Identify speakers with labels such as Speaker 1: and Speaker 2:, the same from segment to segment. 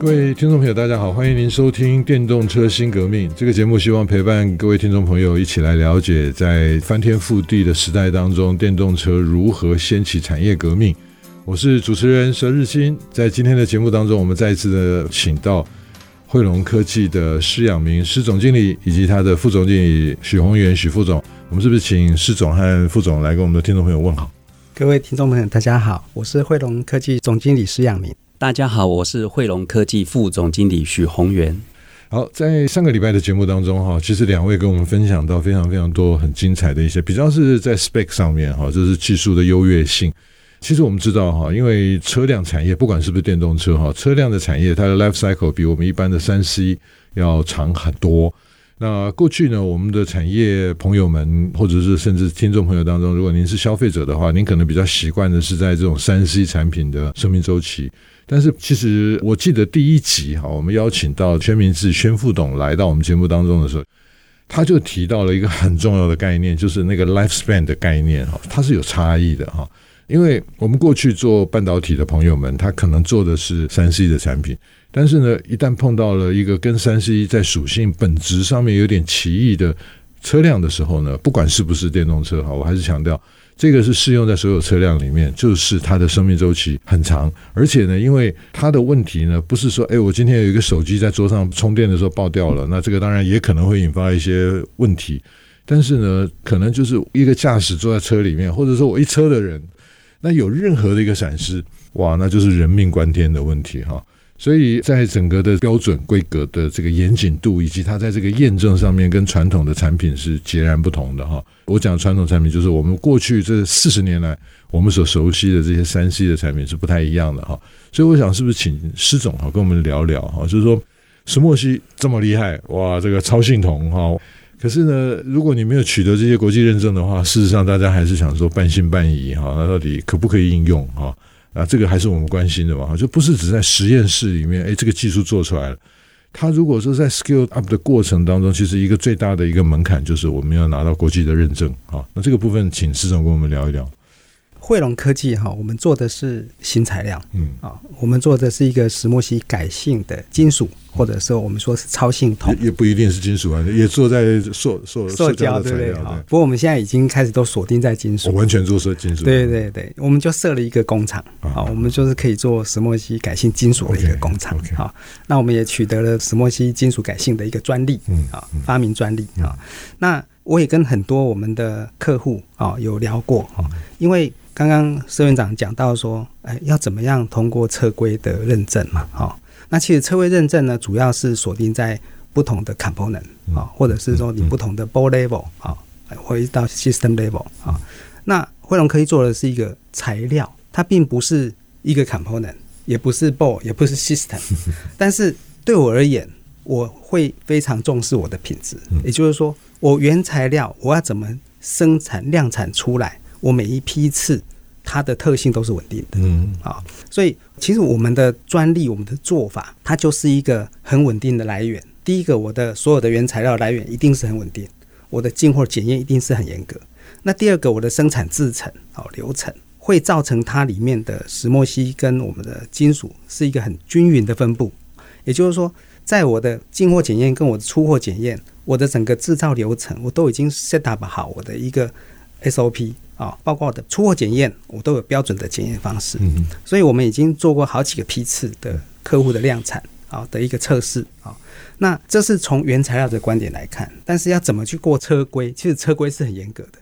Speaker 1: 各位听众朋友，大家好，欢迎您收听《电动车新革命》这个节目，希望陪伴各位听众朋友一起来了解，在翻天覆地的时代当中，电动车如何掀起产业革命。我是主持人佘日新，在今天的节目当中，我们再一次的请到汇龙科技的施仰明施总经理，以及他的副总经理许宏源许副总。我们是不是请施总和副总来跟我们的听众朋友问好？
Speaker 2: 各位听众朋友，大家好，我是汇龙科技总经理施仰明。
Speaker 3: 大家好，我是慧隆科技副总经理许宏源。
Speaker 1: 好，在上个礼拜的节目当中哈，其实两位跟我们分享到非常非常多很精彩的一些，比较是在 spec 上面哈，就是技术的优越性。其实我们知道哈，因为车辆产业不管是不是电动车哈，车辆的产业它的 life cycle 比我们一般的三 C 要长很多。那过去呢，我们的产业朋友们，或者是甚至听众朋友当中，如果您是消费者的话，您可能比较习惯的是在这种三 C 产品的生命周期。但是其实我记得第一集哈，我们邀请到宣明志宣副董来到我们节目当中的时候，他就提到了一个很重要的概念，就是那个 lifespan 的概念哈，它是有差异的哈。因为我们过去做半导体的朋友们，他可能做的是三 C 的产品。但是呢，一旦碰到了一个跟三十一在属性本质上面有点歧义的车辆的时候呢，不管是不是电动车哈，我还是强调这个是适用在所有车辆里面，就是它的生命周期很长，而且呢，因为它的问题呢，不是说哎，我今天有一个手机在桌上充电的时候爆掉了，那这个当然也可能会引发一些问题，但是呢，可能就是一个驾驶坐在车里面，或者说我一车的人，那有任何的一个闪失，哇，那就是人命关天的问题哈。所以在整个的标准规格的这个严谨度，以及它在这个验证上面，跟传统的产品是截然不同的哈。我讲传统产品，就是我们过去这四十年来我们所熟悉的这些三 C 的产品是不太一样的哈。所以我想，是不是请施总哈跟我们聊聊哈？就是说，石墨烯这么厉害哇，这个超性铜哈。可是呢，如果你没有取得这些国际认证的话，事实上大家还是想说半信半疑哈。那到底可不可以应用哈？啊，这个还是我们关心的嘛，就不是只在实验室里面，哎，这个技术做出来了。它如果说在 scale up 的过程当中，其实一个最大的一个门槛就是我们要拿到国际的认证啊。那这个部分，请施总跟我们聊一聊。
Speaker 2: 慧隆科技哈，我们做的是新材料，嗯。啊，我们做的是一个石墨烯改性的金属，或者说我们说是超性铜，
Speaker 1: 也不一定是金属啊，也做在塑塑
Speaker 2: 塑胶对不对？哈，不过我们现在已经开始都锁定在金属，
Speaker 1: 我完全做设金属，
Speaker 2: 对对对，我们就设了一个工厂。啊，我们就是可以做石墨烯改性金属的一个工厂，啊，那我们也取得了石墨烯金属改性的一个专利，嗯啊，发明专利啊，那我也跟很多我们的客户啊有聊过啊，因为。刚刚施院长讲到说，哎，要怎么样通过车规的认证嘛？好，那其实车规认证呢，主要是锁定在不同的 component 啊，或者是说你不同的 board level 啊，或者到 system level 啊。那汇龙科技做的是一个材料，它并不是一个 component，也不是 board，也不是 system。但是对我而言，我会非常重视我的品质，也就是说，我原材料我要怎么生产量产出来。我每一批次，它的特性都是稳定的，嗯，好，所以其实我们的专利，我们的做法，它就是一个很稳定的来源。第一个，我的所有的原材料来源一定是很稳定，我的进货检验一定是很严格。那第二个，我的生产制程，好流程，会造成它里面的石墨烯跟我们的金属是一个很均匀的分布。也就是说，在我的进货检验跟我的出货检验，我的整个制造流程，我都已经 set up 好我的一个 SOP。啊，包括我的出货检验，我都有标准的检验方式。嗯，所以我们已经做过好几个批次的客户的量产啊的一个测试啊。那这是从原材料的观点来看，但是要怎么去过车规？其实车规是很严格的。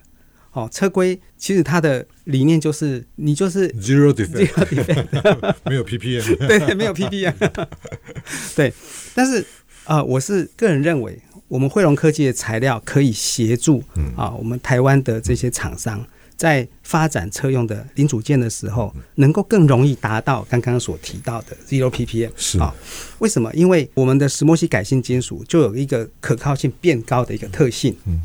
Speaker 2: 哦，车规其实它的理念就是你就是
Speaker 1: zero defect 没有 ppm，
Speaker 2: 对，没有 ppm，对。但是啊、呃，我是个人认为，我们慧隆科技的材料可以协助啊，我们台湾的这些厂商。在发展车用的零组件的时候，能够更容易达到刚刚所提到的 zero ppm 是啊？为什么？因为我们的石墨烯改性金属就有一个可靠性变高的一个特性。嗯，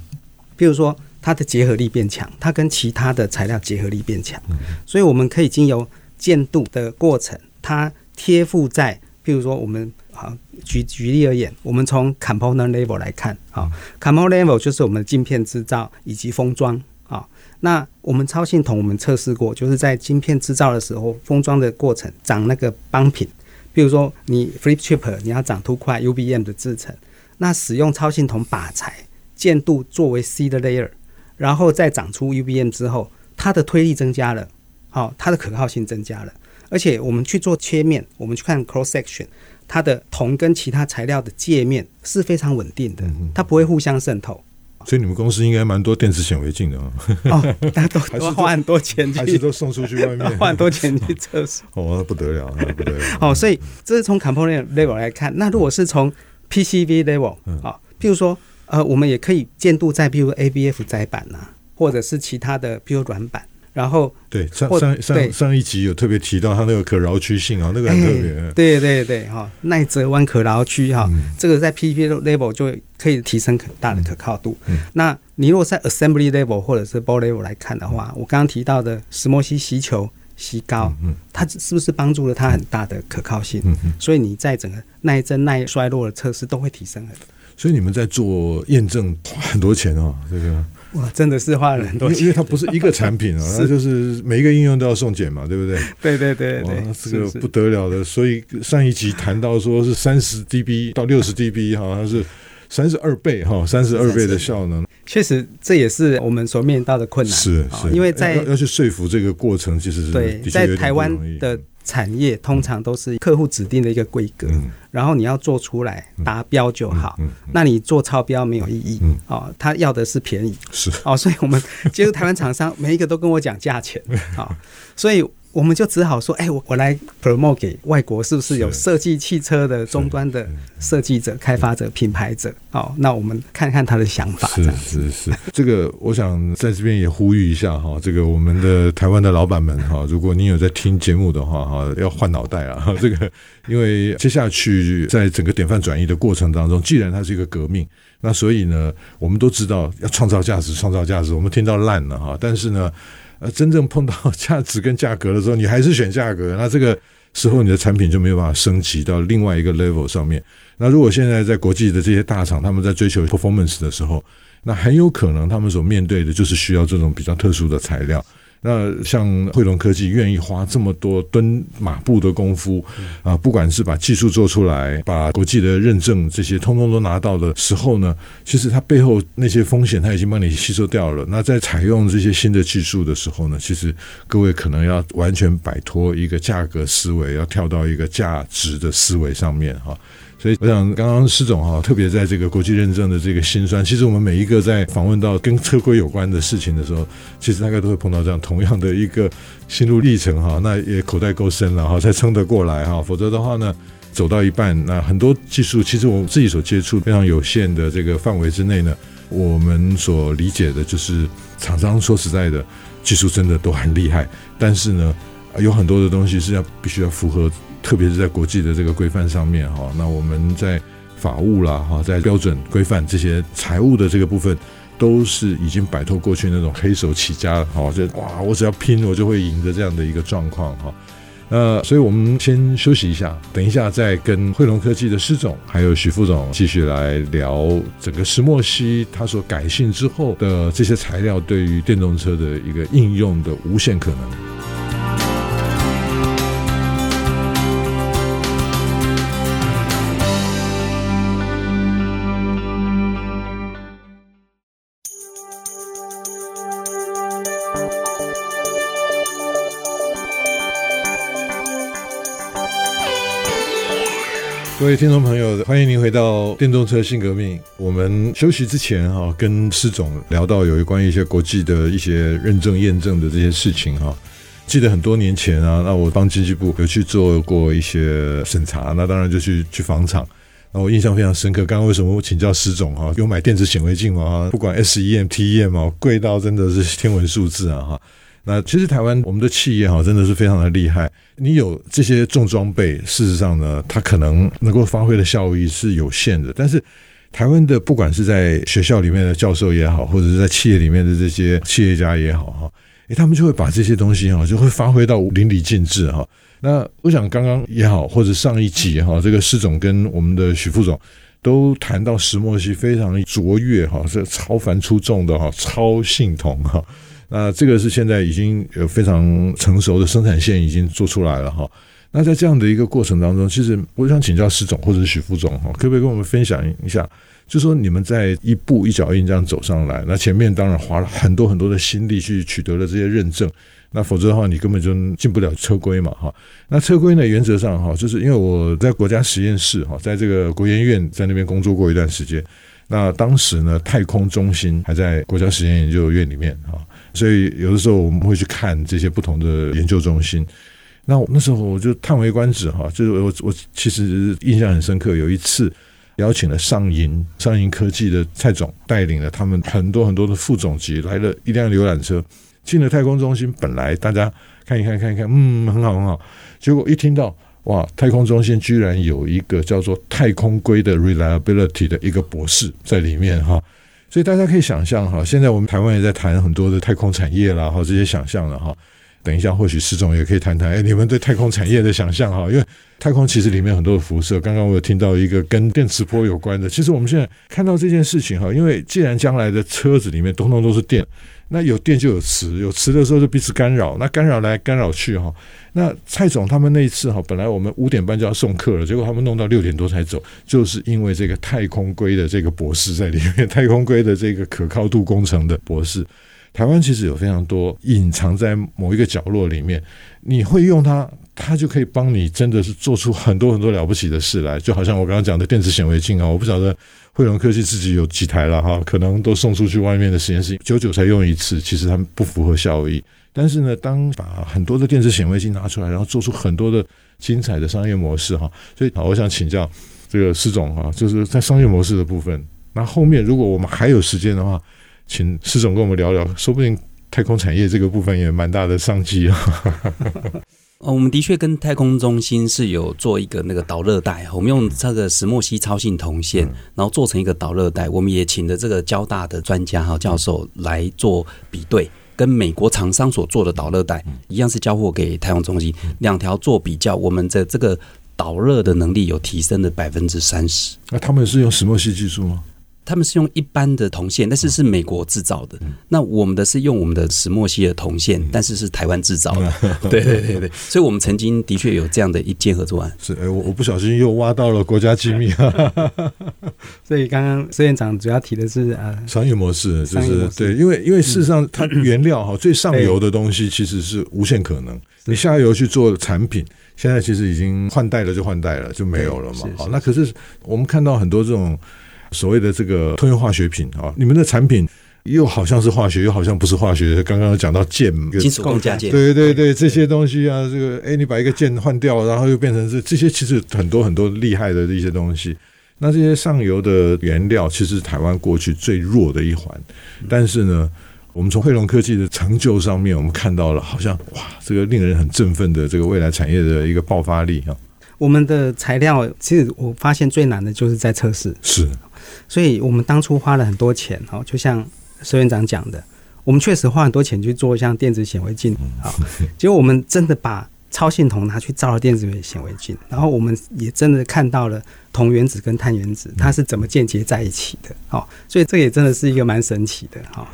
Speaker 2: 比如说它的结合力变强，它跟其他的材料结合力变强，所以我们可以经由建度的过程，它贴附在，譬如说我们好举举例而言，我们从 component level 来看，好，component level 就是我们的晶片制造以及封装，好，那我们超信统我们测试过，就是在晶片制造的时候，封装的过程长那个邦品，比如说你 flip chip 你要长凸块 UBM 的制程，那使用超信统靶材建度作为 seed layer。然后再长出 UBM 之后，它的推力增加了，好，它的可靠性增加了，而且我们去做切面，我们去看 cross section，它的铜跟其他材料的界面是非常稳定的，它不会互相渗透。
Speaker 1: 所以你们公司应该蛮多电子显微镜的啊？
Speaker 2: 哦，大家都都花很多钱去，
Speaker 1: 还是都送出去外面，
Speaker 2: 花很多钱去测试。
Speaker 1: 哦，那不得了，那不得了。
Speaker 2: 哦，所以这是从 component level 来看，那如果是从 PCB level 啊，譬如说。呃，我们也可以建度在，比如 ABF 载板呐，或者是其他的，譬如软板。然后
Speaker 1: 对上上上上一集有特别提到它那个可挠曲性啊，那个很特别。
Speaker 2: 欸、对对对，哈，耐折弯可挠曲哈，嗯、这个在 PCB level 就可以提升很大的可靠度。嗯、那你如果在 assembly level 或者是 board level 来看的话，嗯、我刚刚提到的石墨烯吸球吸高，嗯，它是不是帮助了它很大的可靠性？嗯嗯，所以你在整个耐震耐衰落的测试都会提升很多。
Speaker 1: 所以你们在做验证花很多钱哦，这个
Speaker 2: 哇，真的是花了很多钱，
Speaker 1: 因为它不是一个产品啊，它就是每一个应用都要送检嘛，对不对？
Speaker 2: 对对对对，
Speaker 1: 这个不得了的。所以上一集谈到说 是三十 dB 到六十 dB 好像是三十二倍哈，三十二倍的效能。
Speaker 2: 确实，这也是我们所面临到的困难。
Speaker 1: 是是，
Speaker 2: 因为在
Speaker 1: 要去说服这个过程，其实是
Speaker 2: 对在台湾的。产业通常都是客户指定的一个规格，嗯、然后你要做出来达标就好。嗯嗯嗯、那你做超标没有意义。嗯、哦，他要的是便宜。
Speaker 1: 是
Speaker 2: 哦，所以我们 接触台湾厂商，每一个都跟我讲价钱。啊、哦，所以。我们就只好说，哎，我我来 promote 给外国，是不是有设计汽车的终端的设计者、开发者、品牌者？好，那我们看看他的想法。
Speaker 1: 是是是，这个我想在这边也呼吁一下哈，这个我们的台湾的老板们哈，如果你有在听节目的话哈，要换脑袋啊！这个因为接下去在整个典范转移的过程当中，既然它是一个革命，那所以呢，我们都知道要创造价值，创造价值。我们听到烂了哈，但是呢。而，真正碰到价值跟价格的时候，你还是选价格，那这个时候你的产品就没有办法升级到另外一个 level 上面。那如果现在在国际的这些大厂，他们在追求 performance 的时候，那很有可能他们所面对的就是需要这种比较特殊的材料。那像汇龙科技愿意花这么多蹲马步的功夫啊，不管是把技术做出来，把国际的认证这些通通都拿到的时候呢，其实它背后那些风险它已经帮你吸收掉了。那在采用这些新的技术的时候呢，其实各位可能要完全摆脱一个价格思维，要跳到一个价值的思维上面哈。所以，我想刚刚施总哈，特别在这个国际认证的这个心酸，其实我们每一个在访问到跟车规有关的事情的时候，其实大概都会碰到这样同样的一个心路历程哈。那也口袋够深了哈，才撑得过来哈。否则的话呢，走到一半，那很多技术其实我自己所接触非常有限的这个范围之内呢，我们所理解的就是厂商说实在的，技术真的都很厉害，但是呢，有很多的东西是要必须要符合。特别是在国际的这个规范上面哈，那我们在法务啦哈，在标准规范这些财务的这个部分，都是已经摆脱过去那种黑手起家哈，就哇，我只要拼我就会赢的这样的一个状况哈。呃所以我们先休息一下，等一下再跟汇龙科技的施总还有许副总继续来聊整个石墨烯它所改性之后的这些材料对于电动车的一个应用的无限可能。位听众朋友，欢迎您回到电动车新革命。我们休息之前哈，跟施总聊到有关于一些国际的一些认证验证的这些事情哈。记得很多年前啊，那我帮经济部有去做过一些审查，那当然就去去访厂。那我印象非常深刻。刚刚为什么我请教施总哈？有买电子显微镜吗？不管 SEM、TEM 啊，贵到真的是天文数字啊哈。那其实台湾我们的企业哈真的是非常的厉害。你有这些重装备，事实上呢，它可能能够发挥的效益是有限的。但是台湾的不管是在学校里面的教授也好，或者是在企业里面的这些企业家也好哈，诶，他们就会把这些东西哈，就会发挥到淋漓尽致哈。那我想刚刚也好，或者上一集哈，这个施总跟我们的许副总都谈到石墨烯非常卓越哈，是超凡出众的哈，超信铜哈。那这个是现在已经有非常成熟的生产线已经做出来了哈。那在这样的一个过程当中，其实我想请教施总或者许副总哈，可不可以跟我们分享一下？就说你们在一步一脚印这样走上来，那前面当然花了很多很多的心力去取得了这些认证，那否则的话你根本就进不了车规嘛哈。那车规呢，原则上哈，就是因为我在国家实验室哈，在这个国研院在那边工作过一段时间，那当时呢，太空中心还在国家实验研究院里面哈，所以有的时候我们会去看这些不同的研究中心。那那时候我就叹为观止哈，就是我我其实印象很深刻，有一次邀请了上银上银科技的蔡总带领了他们很多很多的副总级来了一辆游览车进了太空中心，本来大家看一看看一看，嗯，很好很好，结果一听到哇，太空中心居然有一个叫做太空规的 reliability 的一个博士在里面哈，所以大家可以想象哈，现在我们台湾也在谈很多的太空产业啦，哈，这些想象了哈。等一下，或许施总也可以谈谈，哎，你们对太空产业的想象哈，因为太空其实里面很多的辐射。刚刚我有听到一个跟电磁波有关的，其实我们现在看到这件事情哈，因为既然将来的车子里面通通都是电，那有电就有磁，有磁的时候就彼此干扰，那干扰来干扰去哈。那蔡总他们那一次哈，本来我们五点半就要送客了，结果他们弄到六点多才走，就是因为这个太空龟的这个博士在里面，太空龟的这个可靠度工程的博士。台湾其实有非常多隐藏在某一个角落里面，你会用它，它就可以帮你真的是做出很多很多了不起的事来。就好像我刚刚讲的电子显微镜啊，我不晓得惠隆科技自己有几台了哈，可能都送出去外面的实验室，久久才用一次，其实他们不符合效益。但是呢，当把很多的电子显微镜拿出来，然后做出很多的精彩的商业模式哈，所以好，我想请教这个施总哈，就是在商业模式的部分，那后面如果我们还有时间的话。请施总跟我们聊聊，说不定太空产业这个部分也蛮大的商机啊。
Speaker 3: 哦，我们的确跟太空中心是有做一个那个导热带，我们用这个石墨烯超性铜线，然后做成一个导热带。我们也请的这个交大的专家哈教授来做比对，跟美国厂商所做的导热带一样，是交货给太空中心，两条做比较，我们的这个导热的能力有提升了百分之三十。
Speaker 1: 那他们是用石墨烯技术吗？
Speaker 3: 他们是用一般的铜线，但是是美国制造的。那我们的是用我们的石墨烯的铜线，但是是台湾制造的。对对对对，所以我们曾经的确有这样的一件合作案。
Speaker 1: 是，哎，我我不小心又挖到了国家机密。
Speaker 2: 所以刚刚孙院长主要提的是呃
Speaker 1: 商业模式，就是对，因为因为事实上它原料 哈最上游的东西其实是无限可能，你下游去做产品，现在其实已经换代了就换代了就没有了嘛。好，那可是我们看到很多这种。所谓的这个通用化学品啊，你们的产品又好像是化学，又好像不是化学。刚刚讲到键，
Speaker 3: 金属共价键，
Speaker 1: 对对对，这些东西啊，这个哎，你把一个键换掉，然后又变成是这些，其实很多很多厉害的一些东西。那这些上游的原料，其实是台湾过去最弱的一环。但是呢，我们从惠龙科技的成就上面，我们看到了好像哇，这个令人很振奋的这个未来产业的一个爆发力啊。
Speaker 2: 我们的材料，其实我发现最难的就是在测试。
Speaker 1: 是。
Speaker 2: 所以我们当初花了很多钱，哦，就像施院长讲的，我们确实花很多钱去做像电子显微镜，啊，结果我们真的把超信铜拿去照了电子显微镜，然后我们也真的看到了铜原子跟碳原子它是怎么间接在一起的，哦，所以这也真的是一个蛮神奇的，哈。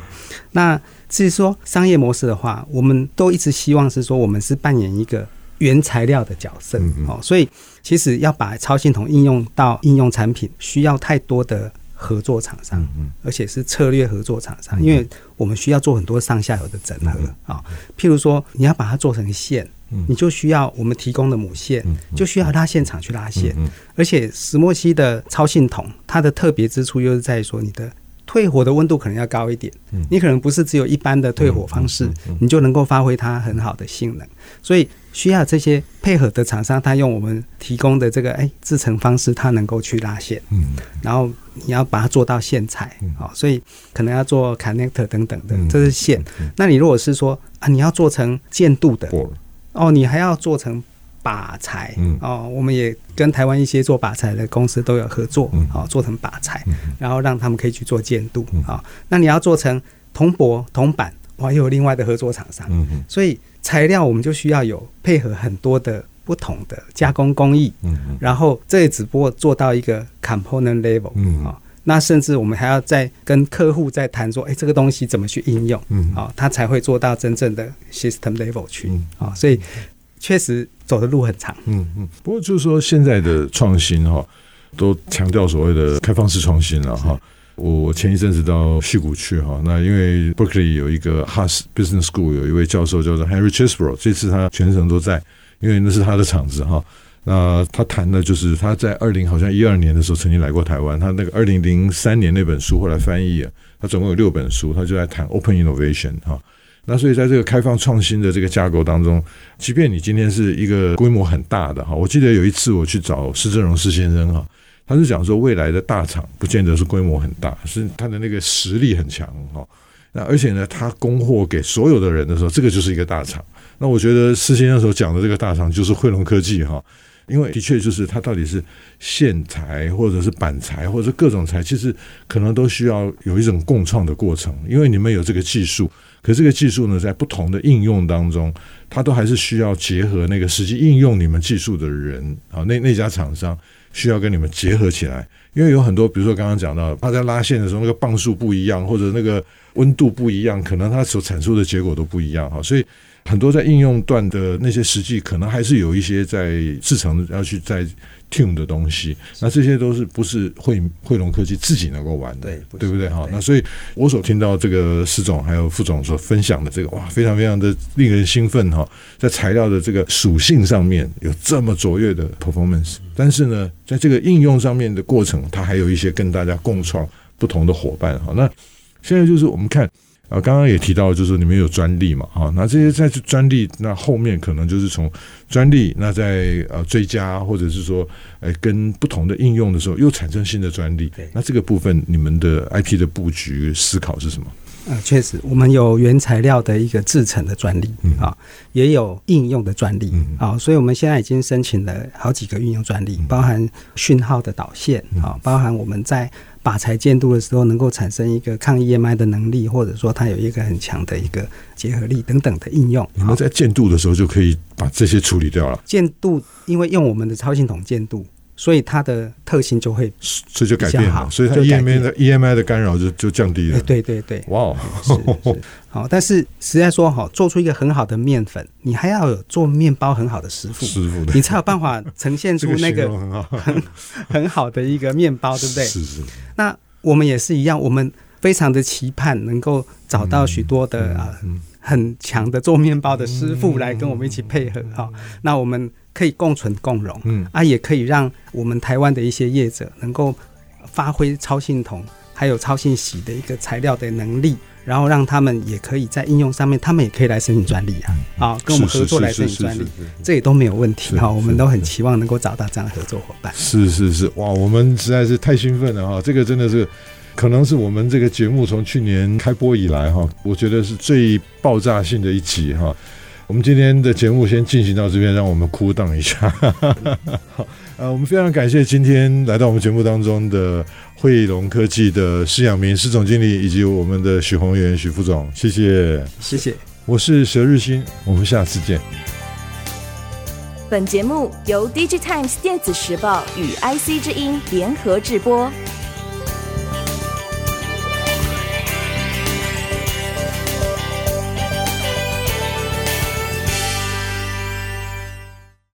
Speaker 2: 那至于说商业模式的话，我们都一直希望是说我们是扮演一个原材料的角色，哦，所以其实要把超信铜应用到应用产品，需要太多的。合作厂商，而且是策略合作厂商，因为我们需要做很多上下游的整合啊。譬如说，你要把它做成线，你就需要我们提供的母线，就需要拉线厂去拉线。而且石墨烯的超信铜，它的特别之处又是在于说，你的退火的温度可能要高一点，你可能不是只有一般的退火方式，你就能够发挥它很好的性能。所以需要这些配合的厂商，他用我们提供的这个哎制成方式，他能够去拉线，嗯，然后你要把它做到线材，好，所以可能要做 connector 等等的，这是线。那你如果是说啊，你要做成建度的，哦，你还要做成靶材，嗯。哦，我们也跟台湾一些做靶材的公司都有合作，嗯，好做成靶材，然后让他们可以去做建度，啊，那你要做成铜箔、铜板，哇，又有另外的合作厂商，嗯嗯，所以材料我们就需要有配合很多的不同的加工工艺，嗯嗯，然后这也只不过做到一个 component level，嗯啊。那甚至我们还要再跟客户再谈说，哎，这个东西怎么去应用？嗯，好，他才会做到真正的 system level 去。嗯，啊，所以确实走的路很长。嗯嗯。
Speaker 1: 不过就是说，现在的创新哈，都强调所谓的开放式创新了哈。我前一阵子到矽谷去哈，那因为 Berkeley 有一个 Haas Business School 有一位教授叫做 Henry Chesebro，这次他全程都在，因为那是他的场子哈。那他谈的就是他在二零好像一二年的时候曾经来过台湾，他那个二零零三年那本书后来翻译，他总共有六本书，他就在谈 Open Innovation 哈。那所以在这个开放创新的这个架构当中，即便你今天是一个规模很大的哈，我记得有一次我去找施正荣施先生哈，他是讲说未来的大厂不见得是规模很大，是他的那个实力很强哈。那而且呢，他供货给所有的人的时候，这个就是一个大厂。那我觉得施先生所讲的这个大厂就是汇龙科技哈。因为的确就是它到底是线材或者是板材或者是各种材，其实可能都需要有一种共创的过程。因为你们有这个技术，可这个技术呢，在不同的应用当中，它都还是需要结合那个实际应用你们技术的人啊，那那家厂商需要跟你们结合起来。因为有很多，比如说刚刚讲到，他在拉线的时候，那个磅数不一样，或者那个温度不一样，可能他所产出的结果都不一样哈，所以。很多在应用段的那些实际，可能还是有一些在制程要去在 tune 的东西。那这些都是不是汇汇龙科技自己能够玩的，对，对不对？哈，那所以我所听到这个施总还有副总所分享的这个，哇，非常非常的令人兴奋哈。在材料的这个属性上面有这么卓越的 performance，但是呢，在这个应用上面的过程，它还有一些跟大家共创不同的伙伴哈。那现在就是我们看。啊，刚刚也提到，就是你们有专利嘛，啊，那这些在专利那后面可能就是从专利，那在呃追加或者是说，呃，跟不同的应用的时候又产生新的专利，对，那这个部分你们的 IP 的布局思考是什么？
Speaker 2: 啊，确实，我们有原材料的一个制成的专利，啊、嗯，也有应用的专利，啊、嗯，所以我们现在已经申请了好几个运用专利，嗯、包含讯号的导线，啊、嗯，包含我们在靶材监督的时候能够产生一个抗 EMI 的能力，或者说它有一个很强的一个结合力等等的应用。
Speaker 1: 你们在建度的时候就可以把这些处理掉了。
Speaker 2: 建度，因为用我们的超系统监督。所以它的特性就会，
Speaker 1: 所以就改变了，所以它 EMI 的 EMI 的干扰就就降低了。
Speaker 2: 欸、对对对，哇、wow，是是 好，但是实在说哈，做出一个很好的面粉，你还要有做面包很好的师傅，师傅，你才有办法呈现出那个很很很好的一个面包，对不对？是是。那我们也是一样，我们非常的期盼能够找到许多的啊、嗯嗯、很强的做面包的师傅来跟我们一起配合哈、嗯。那我们。可以共存共荣，嗯啊，也可以让我们台湾的一些业者能够发挥超信铜还有超信矽的一个材料的能力，然后让他们也可以在应用上面，他们也可以来申请专利啊，啊，跟我们合作来申请专利，这也都没有问题哈。我们都很期望能够找到这样的合作伙伴。
Speaker 1: 是是是，哇，我们实在是太兴奋了哈！这个真的是可能是我们这个节目从去年开播以来哈，我觉得是最爆炸性的一集哈。我们今天的节目先进行到这边，让我们哭荡一下。好，呃，我们非常感谢今天来到我们节目当中的汇龙科技的施养明施总经理，以及我们的许宏源许副总，谢谢，
Speaker 2: 谢谢。
Speaker 1: 我是佘日新，我们下次见。
Speaker 4: 本节目由 DigiTimes 电子时报与 IC 之音联合制播。